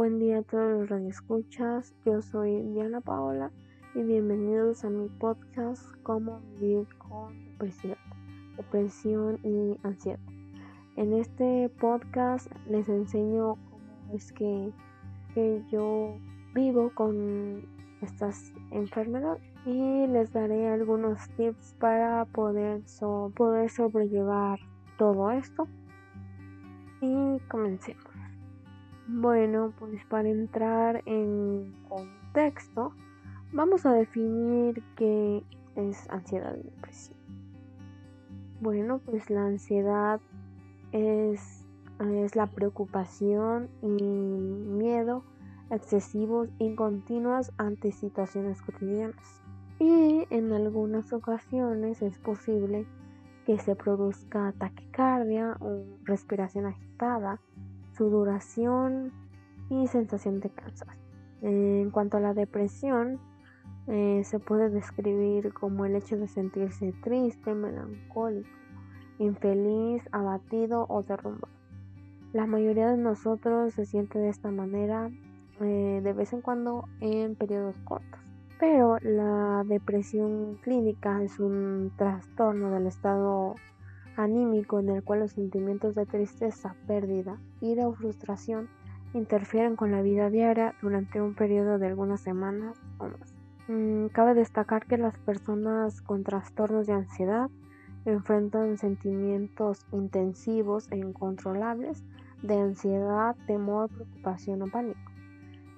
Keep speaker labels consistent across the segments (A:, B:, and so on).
A: Buen día a todos los radioescuchas. Yo soy Diana Paola y bienvenidos a mi podcast Cómo vivir con depresión, y ansiedad. En este podcast les enseño cómo es que, que yo vivo con estas enfermedades y les daré algunos tips para poder, poder sobrellevar todo esto. Y comencemos. Bueno, pues para entrar en contexto, vamos a definir qué es ansiedad y depresión. Bueno, pues la ansiedad es, es la preocupación y miedo excesivos y continuos ante situaciones cotidianas. Y en algunas ocasiones es posible que se produzca taquicardia o respiración agitada su duración y sensación de cansancio. En cuanto a la depresión, eh, se puede describir como el hecho de sentirse triste, melancólico, infeliz, abatido o derrumbado. La mayoría de nosotros se siente de esta manera eh, de vez en cuando en periodos cortos. Pero la depresión clínica es un trastorno del estado anímico en el cual los sentimientos de tristeza, pérdida, ira o frustración interfieren con la vida diaria durante un periodo de algunas semanas o más. Mm, cabe destacar que las personas con trastornos de ansiedad enfrentan sentimientos intensivos e incontrolables de ansiedad, temor, preocupación o pánico.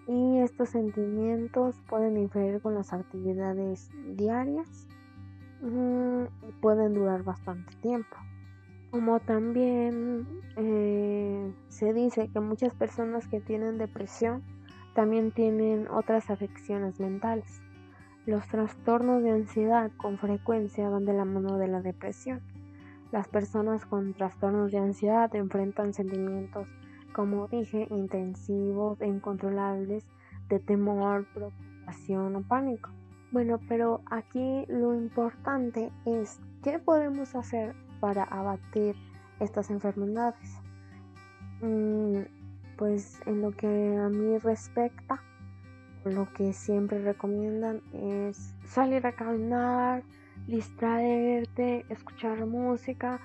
A: Y estos sentimientos pueden inferir con las actividades diarias pueden durar bastante tiempo. Como también eh, se dice que muchas personas que tienen depresión también tienen otras afecciones mentales. Los trastornos de ansiedad con frecuencia van de la mano de la depresión. Las personas con trastornos de ansiedad enfrentan sentimientos, como dije, intensivos e incontrolables de temor, preocupación o pánico. Bueno, pero aquí lo importante es qué podemos hacer para abatir estas enfermedades. Mm, pues en lo que a mí respecta, lo que siempre recomiendan es salir a caminar, distraerte, escuchar música,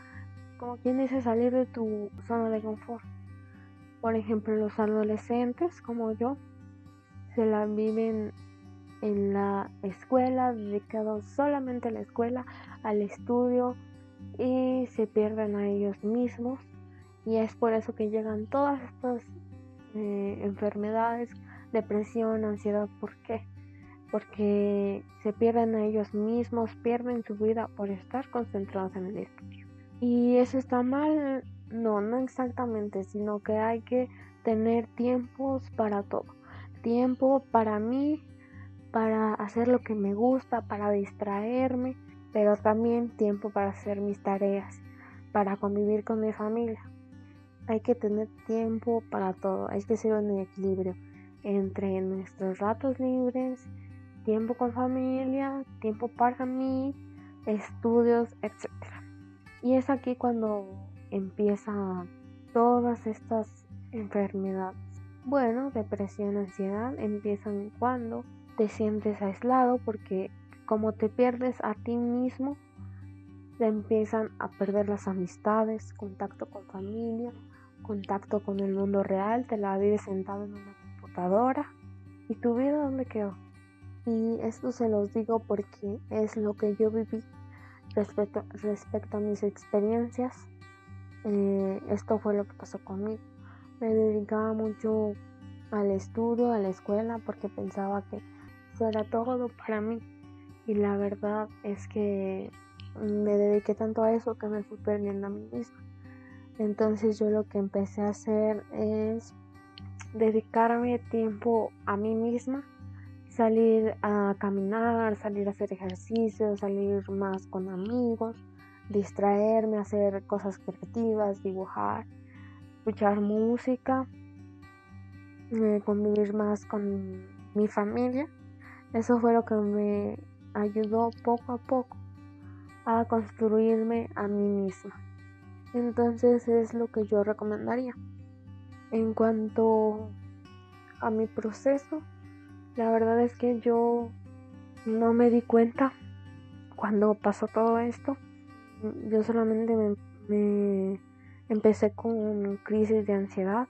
A: como quien dice salir de tu zona de confort. Por ejemplo, los adolescentes como yo se la viven en la escuela, dedicados solamente a la escuela, al estudio, y se pierden a ellos mismos y es por eso que llegan todas estas eh, enfermedades, depresión, ansiedad. ¿Por qué? Porque se pierden a ellos mismos, pierden su vida por estar concentrados en el estudio. Y eso está mal, no, no exactamente, sino que hay que tener tiempos para todo. Tiempo para mí, para hacer lo que me gusta, para distraerme, pero también tiempo para hacer mis tareas, para convivir con mi familia. Hay que tener tiempo para todo, hay que ser un equilibrio entre nuestros ratos libres, tiempo con familia, tiempo para mí, estudios, etc. Y es aquí cuando empiezan todas estas enfermedades. Bueno, depresión, ansiedad empiezan cuando te sientes aislado porque como te pierdes a ti mismo, te empiezan a perder las amistades, contacto con familia, contacto con el mundo real, te la vives sentado en una computadora y tu vida dónde quedó. Y esto se los digo porque es lo que yo viví respecto, respecto a mis experiencias. Eh, esto fue lo que pasó conmigo. Me dedicaba mucho al estudio, a la escuela, porque pensaba que eso era todo para mí y la verdad es que me dediqué tanto a eso que me fui perdiendo a mí misma. Entonces yo lo que empecé a hacer es dedicarme tiempo a mí misma, salir a caminar, salir a hacer ejercicio, salir más con amigos, distraerme, hacer cosas creativas, dibujar, escuchar música, eh, convivir más con mi familia. Eso fue lo que me ayudó poco a poco a construirme a mí misma. Entonces es lo que yo recomendaría. En cuanto a mi proceso. La verdad es que yo no me di cuenta cuando pasó todo esto. Yo solamente me, empecé con crisis de ansiedad.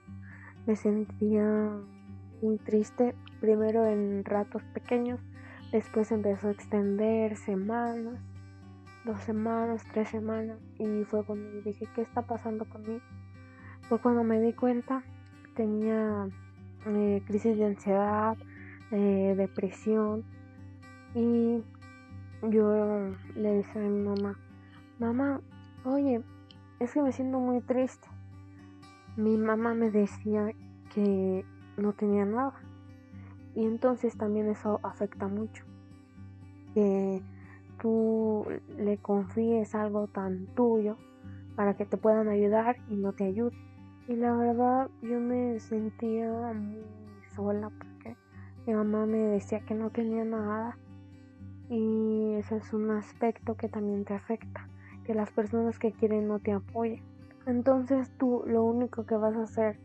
A: Me sentía muy triste, primero en ratos pequeños, después empezó a extender semanas, dos semanas, tres semanas, y fue cuando dije, ¿qué está pasando conmigo? Fue cuando me di cuenta, tenía eh, crisis de ansiedad, eh, depresión, y yo le dije a mi mamá, mamá, oye, es que me siento muy triste. Mi mamá me decía que no tenía nada. Y entonces también eso afecta mucho. Que tú le confíes algo tan tuyo para que te puedan ayudar y no te ayuden. Y la verdad yo me sentía muy sola porque mi mamá me decía que no tenía nada y ese es un aspecto que también te afecta, que las personas que quieren no te apoyen. Entonces tú lo único que vas a hacer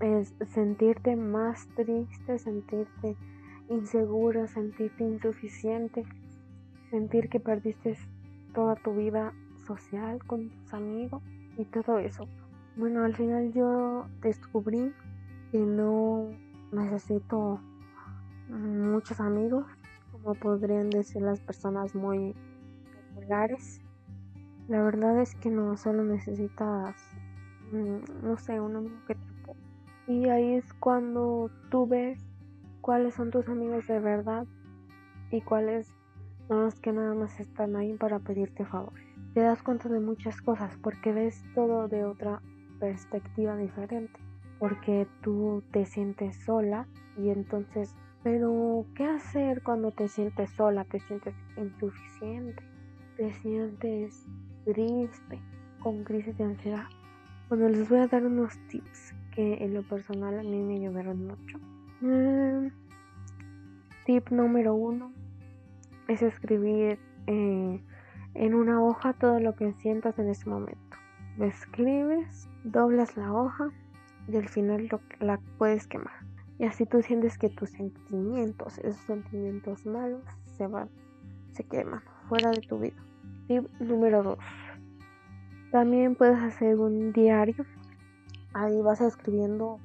A: es sentirte más triste, sentirte insegura, sentirte insuficiente, sentir que perdiste toda tu vida social con tus amigos y todo eso. Bueno, al final yo descubrí que no necesito muchos amigos, como podrían decir las personas muy populares. La verdad es que no solo necesitas, mm, no sé, un amigo que te. Y ahí es cuando tú ves cuáles son tus amigos de verdad y cuáles son los que nada más están ahí para pedirte favores. Te das cuenta de muchas cosas porque ves todo de otra perspectiva diferente. Porque tú te sientes sola y entonces pero, ¿qué hacer cuando te sientes sola, te sientes insuficiente, te sientes triste, con crisis de ansiedad? Bueno, les voy a dar unos tips que en lo personal a mí me ayudaron mucho. Mm, tip número uno es escribir eh, en una hoja todo lo que sientas en ese momento. Lo escribes, doblas la hoja y al final la puedes quemar. Y así tú sientes que tus sentimientos, esos sentimientos malos, se van, se queman fuera de tu vida. Tip número 2. También puedes hacer un diario. Ahí vas escribiendo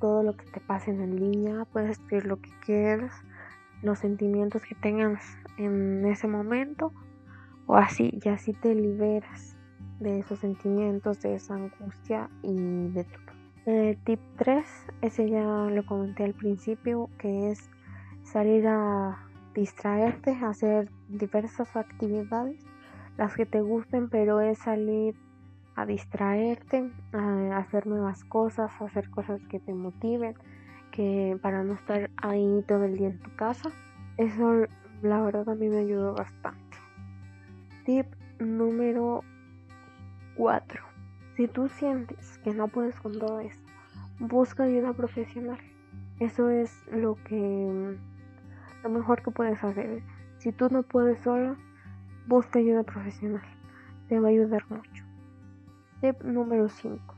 A: todo lo que te pase en línea. Puedes escribir lo que quieras, los sentimientos que tengas en ese momento. O así, y así te liberas de esos sentimientos, de esa angustia y de todo. Tip 3, ese ya lo comenté al principio, que es salir a distraerte, hacer diversas actividades, las que te gusten, pero es salir a distraerte, a hacer nuevas cosas, hacer cosas que te motiven, que para no estar ahí todo el día en tu casa. Eso la verdad a mí me ayudó bastante. Tip número 4 si tú sientes que no puedes con todo esto, busca ayuda profesional. Eso es lo que lo mejor que puedes hacer. Si tú no puedes solo, busca ayuda profesional. Te va a ayudar mucho. Tip número 5.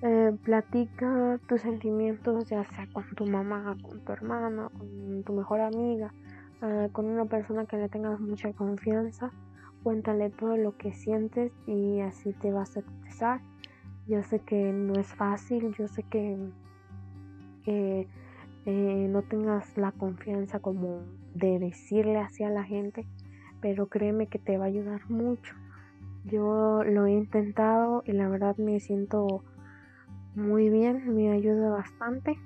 A: Eh, platica tus sentimientos ya sea con tu mamá, con tu hermana, con tu mejor amiga, eh, con una persona que le tengas mucha confianza cuéntale todo lo que sientes y así te vas a expresar. Yo sé que no es fácil, yo sé que, eh, no tengas la confianza como de decirle así a la gente, pero créeme que te va a ayudar mucho. Yo lo he intentado y la verdad me siento muy bien, me ayuda bastante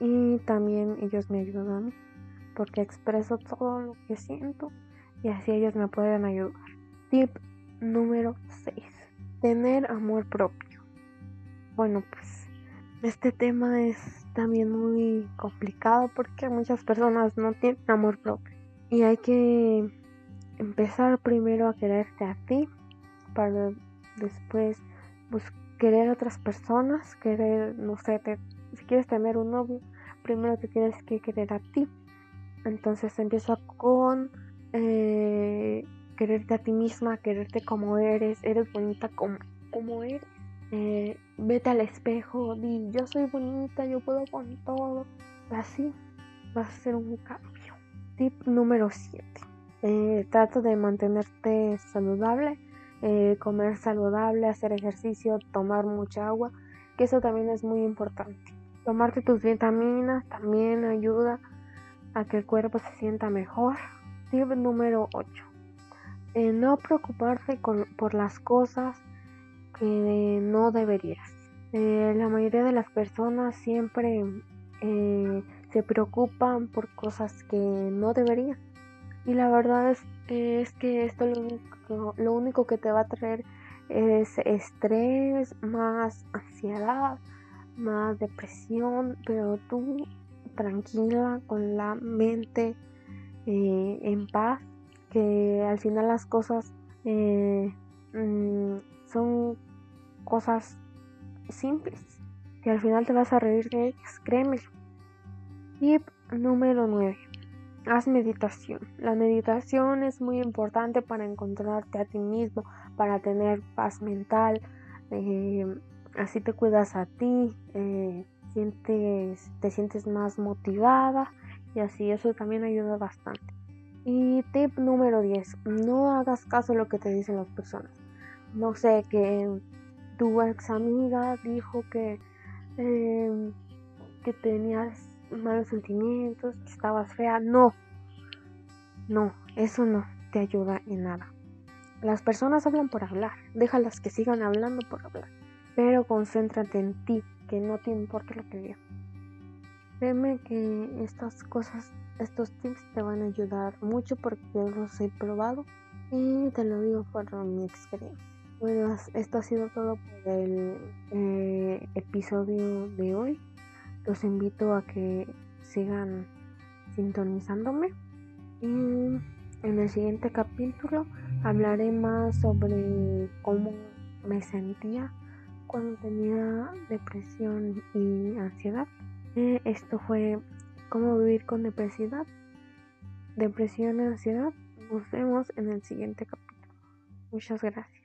A: y también ellos me ayudan porque expreso todo lo que siento y así ellos me pueden ayudar. Tip número 6. Tener amor propio. Bueno, pues este tema es también muy complicado porque muchas personas no tienen amor propio. Y hay que empezar primero a quererte a ti para después pues, querer a otras personas, querer, no sé, si quieres tener un novio, primero te tienes que querer a ti. Entonces empieza con eh, quererte a ti misma, quererte como eres, eres bonita como, como eres. Eh, vete al espejo, di yo soy bonita, yo puedo con todo. Así vas a hacer un cambio. Tip número 7. Eh, trata de mantenerte saludable, eh, comer saludable, hacer ejercicio, tomar mucha agua, que eso también es muy importante. Tomarte tus vitaminas también ayuda a que el cuerpo se sienta mejor. Tip número 8. Eh, no preocuparte por las cosas que no deberías. Eh, la mayoría de las personas siempre eh, se preocupan por cosas que no deberían. Y la verdad es, es que esto lo único, lo único que te va a traer es estrés, más ansiedad, más depresión, pero tú tranquila, con la mente eh, en paz, que al final las cosas mm, son cosas simples, que al final te vas a reír de ellas, créeme. Tip número 9. Haz meditación. La meditación es muy importante para encontrarte a ti mismo, para tener paz mental. Eh, así te cuidas a ti, eh, sientes, te sientes más motivada y así eso también ayuda bastante. Y tip número 10. No hagas caso a lo que te dicen las personas. No sé, que tu ex amiga dijo que, em, que tenías malos sentimientos, estabas fea. No, no, eso no te ayuda en nada. Las personas hablan por hablar, déjalas que sigan hablando por hablar, pero concéntrate en ti, que no te importa lo que digan. Créeme que estas cosas, estos tips te van a ayudar mucho porque yo los he probado y te lo digo por mi experiencia. Bueno, esto ha sido todo por el eh, episodio de hoy. Los invito a que sigan sintonizándome. Y en el siguiente capítulo hablaré más sobre cómo me sentía cuando tenía depresión y ansiedad. Eh, esto fue cómo vivir con depresión, depresión y ansiedad. Nos vemos en el siguiente capítulo. Muchas gracias.